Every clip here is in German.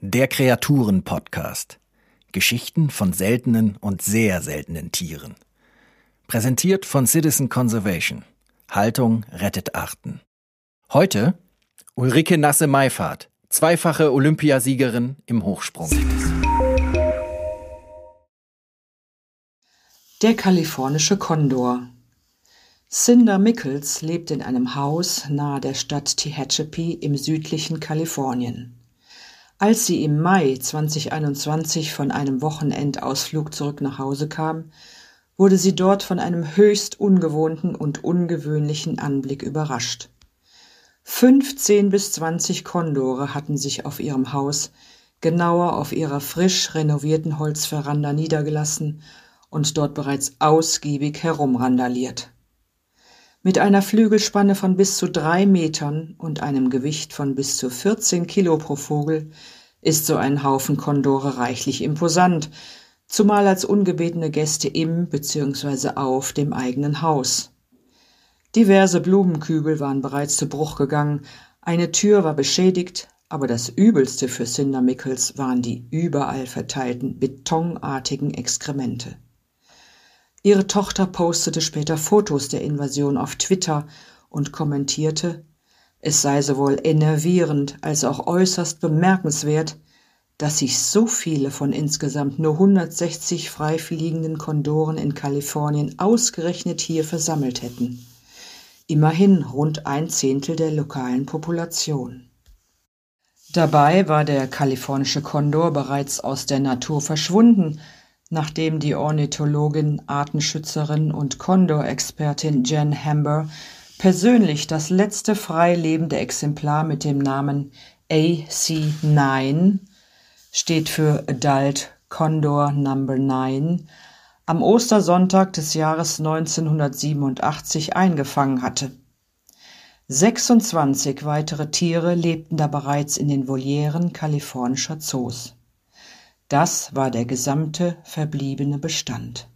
Der Kreaturen-Podcast. Geschichten von seltenen und sehr seltenen Tieren. Präsentiert von Citizen Conservation. Haltung rettet Arten. Heute Ulrike Nasse-Meifahrt, zweifache Olympiasiegerin im Hochsprung. Der kalifornische Kondor. Cinder Mickels lebt in einem Haus nahe der Stadt Tehachapi im südlichen Kalifornien. Als sie im Mai 2021 von einem Wochenendausflug zurück nach Hause kam, wurde sie dort von einem höchst ungewohnten und ungewöhnlichen Anblick überrascht. 15 bis 20 Kondore hatten sich auf ihrem Haus, genauer auf ihrer frisch renovierten Holzveranda niedergelassen und dort bereits ausgiebig herumrandaliert. Mit einer Flügelspanne von bis zu drei Metern und einem Gewicht von bis zu 14 Kilo pro Vogel ist so ein Haufen Kondore reichlich imposant, zumal als ungebetene Gäste im bzw. auf dem eigenen Haus. Diverse Blumenkübel waren bereits zu Bruch gegangen, eine Tür war beschädigt, aber das Übelste für Cinder Mickels waren die überall verteilten betonartigen Exkremente. Ihre Tochter postete später Fotos der Invasion auf Twitter und kommentierte, es sei sowohl enervierend als auch äußerst bemerkenswert, dass sich so viele von insgesamt nur 160 freifliegenden Kondoren in Kalifornien ausgerechnet hier versammelt hätten. Immerhin rund ein Zehntel der lokalen Population. Dabei war der kalifornische Kondor bereits aus der Natur verschwunden, nachdem die Ornithologin, Artenschützerin und Kondor-Expertin Jen Hamber persönlich das letzte frei lebende Exemplar mit dem Namen AC9 steht für Adult Condor Number 9 am Ostersonntag des Jahres 1987 eingefangen hatte. 26 weitere Tiere lebten da bereits in den Volieren kalifornischer Zoos. Das war der gesamte verbliebene Bestand.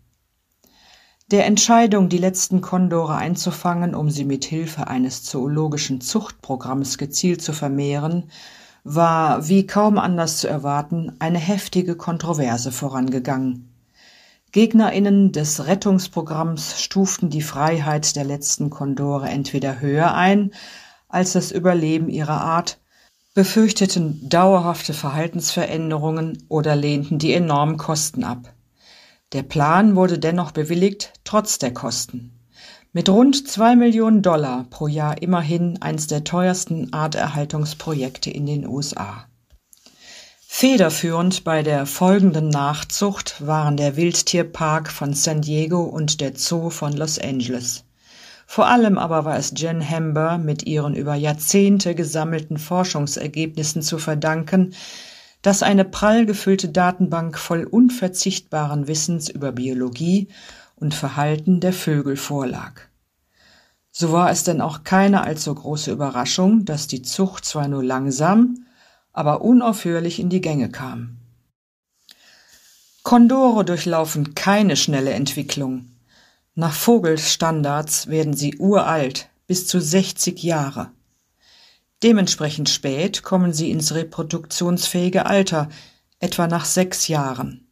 Der Entscheidung, die letzten Kondore einzufangen, um sie mit Hilfe eines zoologischen Zuchtprogramms gezielt zu vermehren, war, wie kaum anders zu erwarten, eine heftige Kontroverse vorangegangen. Gegnerinnen des Rettungsprogramms stuften die Freiheit der letzten Kondore entweder höher ein als das Überleben ihrer Art befürchteten dauerhafte Verhaltensveränderungen oder lehnten die enormen Kosten ab. Der Plan wurde dennoch bewilligt, trotz der Kosten. Mit rund zwei Millionen Dollar pro Jahr immerhin eines der teuersten Arterhaltungsprojekte in den USA. Federführend bei der folgenden Nachzucht waren der Wildtierpark von San Diego und der Zoo von Los Angeles. Vor allem aber war es Jen Hamber mit ihren über Jahrzehnte gesammelten Forschungsergebnissen zu verdanken, dass eine prall gefüllte Datenbank voll unverzichtbaren Wissens über Biologie und Verhalten der Vögel vorlag. So war es denn auch keine allzu große Überraschung, dass die Zucht zwar nur langsam, aber unaufhörlich in die Gänge kam. Kondore durchlaufen keine schnelle Entwicklung. Nach Vogelstandards werden sie uralt, bis zu 60 Jahre. Dementsprechend spät kommen sie ins reproduktionsfähige Alter, etwa nach sechs Jahren.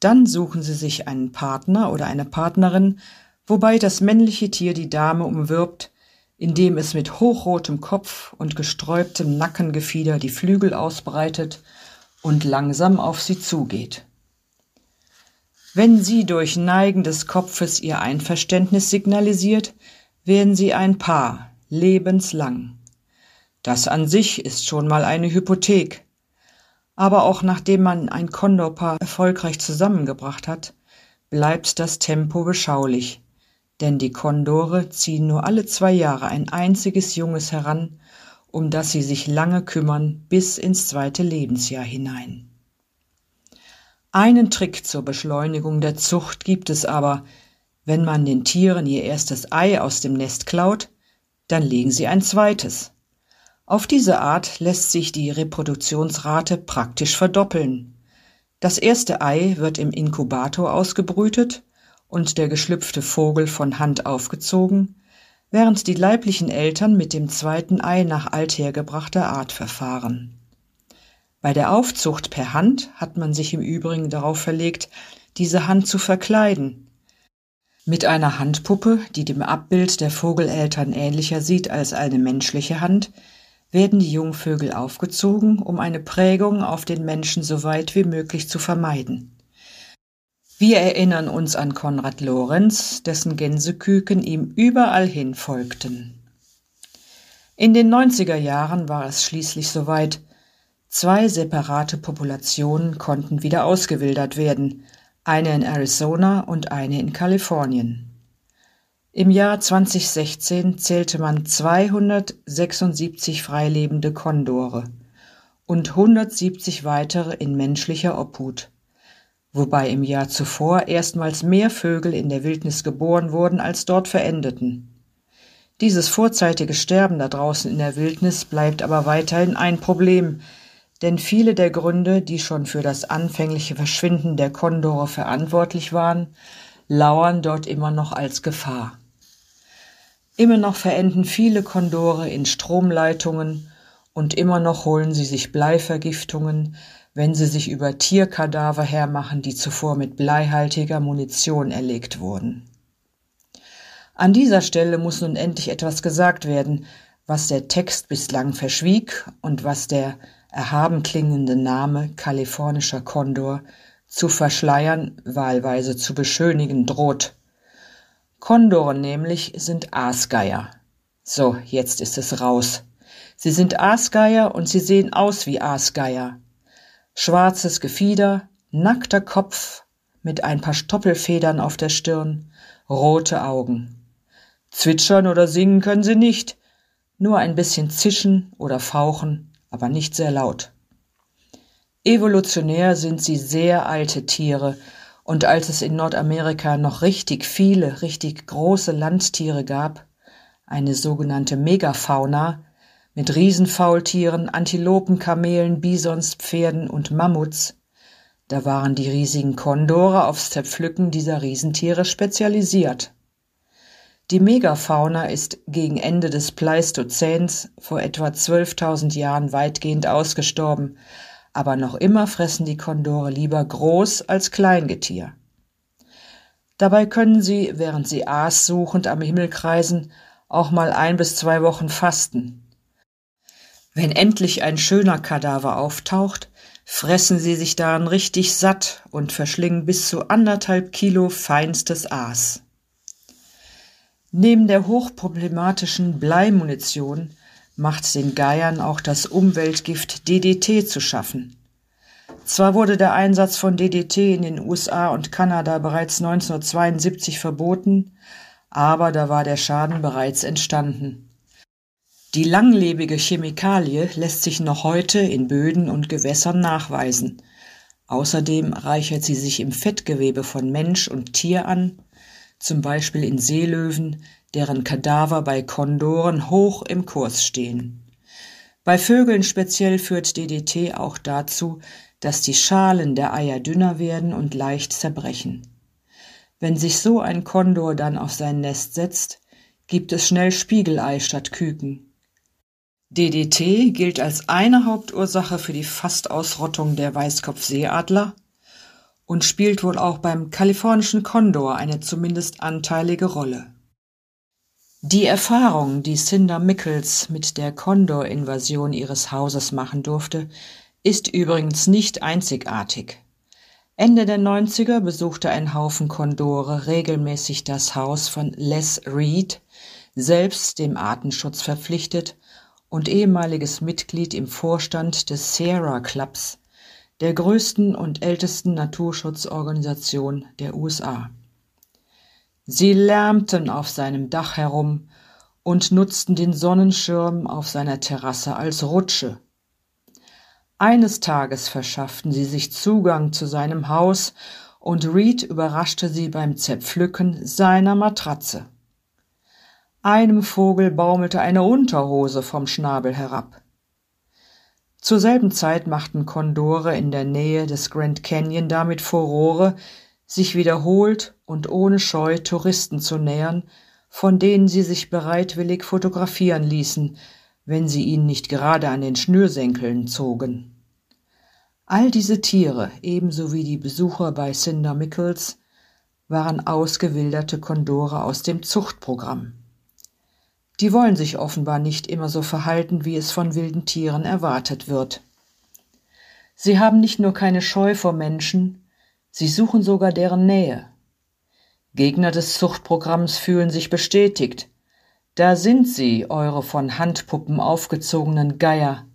Dann suchen sie sich einen Partner oder eine Partnerin, wobei das männliche Tier die Dame umwirbt, indem es mit hochrotem Kopf und gesträubtem Nackengefieder die Flügel ausbreitet und langsam auf sie zugeht. Wenn sie durch Neigen des Kopfes ihr Einverständnis signalisiert, werden sie ein Paar, lebenslang. Das an sich ist schon mal eine Hypothek. Aber auch nachdem man ein Kondorpaar erfolgreich zusammengebracht hat, bleibt das Tempo beschaulich, denn die Kondore ziehen nur alle zwei Jahre ein einziges Junges heran, um das sie sich lange kümmern bis ins zweite Lebensjahr hinein. Einen Trick zur Beschleunigung der Zucht gibt es aber. Wenn man den Tieren ihr erstes Ei aus dem Nest klaut, dann legen sie ein zweites. Auf diese Art lässt sich die Reproduktionsrate praktisch verdoppeln. Das erste Ei wird im Inkubator ausgebrütet und der geschlüpfte Vogel von Hand aufgezogen, während die leiblichen Eltern mit dem zweiten Ei nach althergebrachter Art verfahren. Bei der Aufzucht per Hand hat man sich im Übrigen darauf verlegt, diese Hand zu verkleiden. Mit einer Handpuppe, die dem Abbild der Vogeleltern ähnlicher sieht als eine menschliche Hand, werden die Jungvögel aufgezogen, um eine Prägung auf den Menschen so weit wie möglich zu vermeiden. Wir erinnern uns an Konrad Lorenz, dessen Gänseküken ihm überall hin folgten. In den 90er Jahren war es schließlich soweit. Zwei separate Populationen konnten wieder ausgewildert werden, eine in Arizona und eine in Kalifornien. Im Jahr 2016 zählte man 276 freilebende Kondore und 170 weitere in menschlicher Obhut, wobei im Jahr zuvor erstmals mehr Vögel in der Wildnis geboren wurden, als dort verendeten. Dieses vorzeitige Sterben da draußen in der Wildnis bleibt aber weiterhin ein Problem, denn viele der Gründe, die schon für das anfängliche Verschwinden der Kondore verantwortlich waren, lauern dort immer noch als Gefahr. Immer noch verenden viele Kondore in Stromleitungen und immer noch holen sie sich Bleivergiftungen, wenn sie sich über Tierkadaver hermachen, die zuvor mit bleihaltiger Munition erlegt wurden. An dieser Stelle muss nun endlich etwas gesagt werden, was der Text bislang verschwieg und was der erhaben klingende Name kalifornischer Kondor zu verschleiern, wahlweise zu beschönigen droht. Kondore nämlich sind Aasgeier. So, jetzt ist es raus. Sie sind Aasgeier und sie sehen aus wie Aasgeier. Schwarzes Gefieder, nackter Kopf mit ein paar Stoppelfedern auf der Stirn, rote Augen. Zwitschern oder singen können sie nicht, nur ein bisschen zischen oder fauchen, aber nicht sehr laut. Evolutionär sind sie sehr alte Tiere und als es in Nordamerika noch richtig viele, richtig große Landtiere gab, eine sogenannte Megafauna mit Riesenfaultieren, Antilopen, Kamelen, Bisons, Pferden und Mammuts, da waren die riesigen Kondore aufs Zerpflücken dieser Riesentiere spezialisiert. Die Megafauna ist gegen Ende des Pleistozäns vor etwa 12.000 Jahren weitgehend ausgestorben, aber noch immer fressen die Kondore lieber Groß- als Kleingetier. Dabei können sie, während sie Aas suchend am Himmel kreisen, auch mal ein bis zwei Wochen fasten. Wenn endlich ein schöner Kadaver auftaucht, fressen sie sich daran richtig satt und verschlingen bis zu anderthalb Kilo feinstes Aas. Neben der hochproblematischen Bleimunition macht den Geiern auch das Umweltgift DDT zu schaffen. Zwar wurde der Einsatz von DDT in den USA und Kanada bereits 1972 verboten, aber da war der Schaden bereits entstanden. Die langlebige Chemikalie lässt sich noch heute in Böden und Gewässern nachweisen. Außerdem reichert sie sich im Fettgewebe von Mensch und Tier an, zum Beispiel in Seelöwen, deren Kadaver bei Kondoren hoch im Kurs stehen. Bei Vögeln speziell führt DDT auch dazu, dass die Schalen der Eier dünner werden und leicht zerbrechen. Wenn sich so ein Kondor dann auf sein Nest setzt, gibt es schnell Spiegelei statt Küken. DDT gilt als eine Hauptursache für die Fastausrottung der Weißkopfseeadler und spielt wohl auch beim kalifornischen Kondor eine zumindest anteilige Rolle. Die Erfahrung, die Cinder Mickels mit der Condor-Invasion ihres Hauses machen durfte, ist übrigens nicht einzigartig. Ende der 90er besuchte ein Haufen Kondore regelmäßig das Haus von Les Reed, selbst dem Artenschutz verpflichtet und ehemaliges Mitglied im Vorstand des Sierra Clubs, der größten und ältesten Naturschutzorganisation der USA. Sie lärmten auf seinem Dach herum und nutzten den Sonnenschirm auf seiner Terrasse als Rutsche. Eines Tages verschafften sie sich Zugang zu seinem Haus und Reed überraschte sie beim Zerpflücken seiner Matratze. Einem Vogel baumelte eine Unterhose vom Schnabel herab. Zur selben Zeit machten Kondore in der Nähe des Grand Canyon damit Furore, sich wiederholt und ohne Scheu Touristen zu nähern von denen sie sich bereitwillig fotografieren ließen, wenn sie ihn nicht gerade an den Schnürsenkeln zogen. All diese Tiere, ebenso wie die Besucher bei Cinder Mickles, waren ausgewilderte Kondore aus dem Zuchtprogramm. Die wollen sich offenbar nicht immer so verhalten, wie es von wilden Tieren erwartet wird. Sie haben nicht nur keine Scheu vor Menschen, sie suchen sogar deren Nähe. Gegner des Zuchtprogramms fühlen sich bestätigt. Da sind sie, eure von Handpuppen aufgezogenen Geier.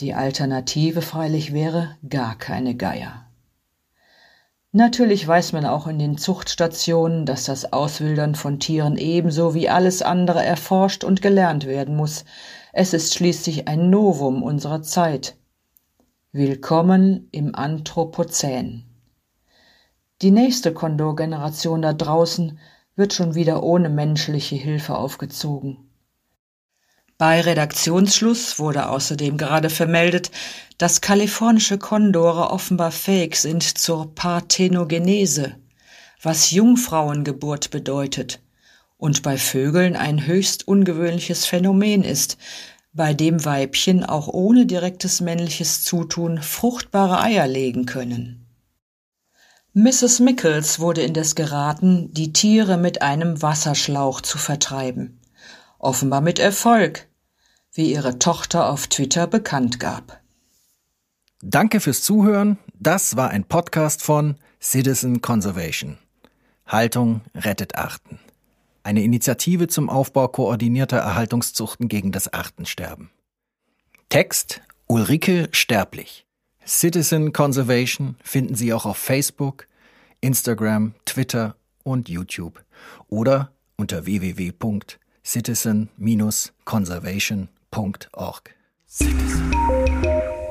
Die Alternative freilich wäre gar keine Geier. Natürlich weiß man auch in den Zuchtstationen, dass das Auswildern von Tieren ebenso wie alles andere erforscht und gelernt werden muss. Es ist schließlich ein Novum unserer Zeit. Willkommen im Anthropozän. Die nächste Kondor-Generation da draußen wird schon wieder ohne menschliche Hilfe aufgezogen. Bei Redaktionsschluss wurde außerdem gerade vermeldet, dass kalifornische Kondore offenbar fähig sind zur Parthenogenese, was Jungfrauengeburt bedeutet und bei Vögeln ein höchst ungewöhnliches Phänomen ist, bei dem Weibchen auch ohne direktes männliches Zutun fruchtbare Eier legen können. Mrs. Mickles wurde indes geraten, die Tiere mit einem Wasserschlauch zu vertreiben. Offenbar mit Erfolg, wie ihre Tochter auf Twitter bekannt gab. Danke fürs Zuhören. Das war ein Podcast von Citizen Conservation. Haltung rettet Arten eine Initiative zum Aufbau koordinierter Erhaltungszuchten gegen das Artensterben. Text Ulrike Sterblich. Citizen Conservation finden Sie auch auf Facebook, Instagram, Twitter und YouTube oder unter www.citizen-conservation.org www.sexismus.org.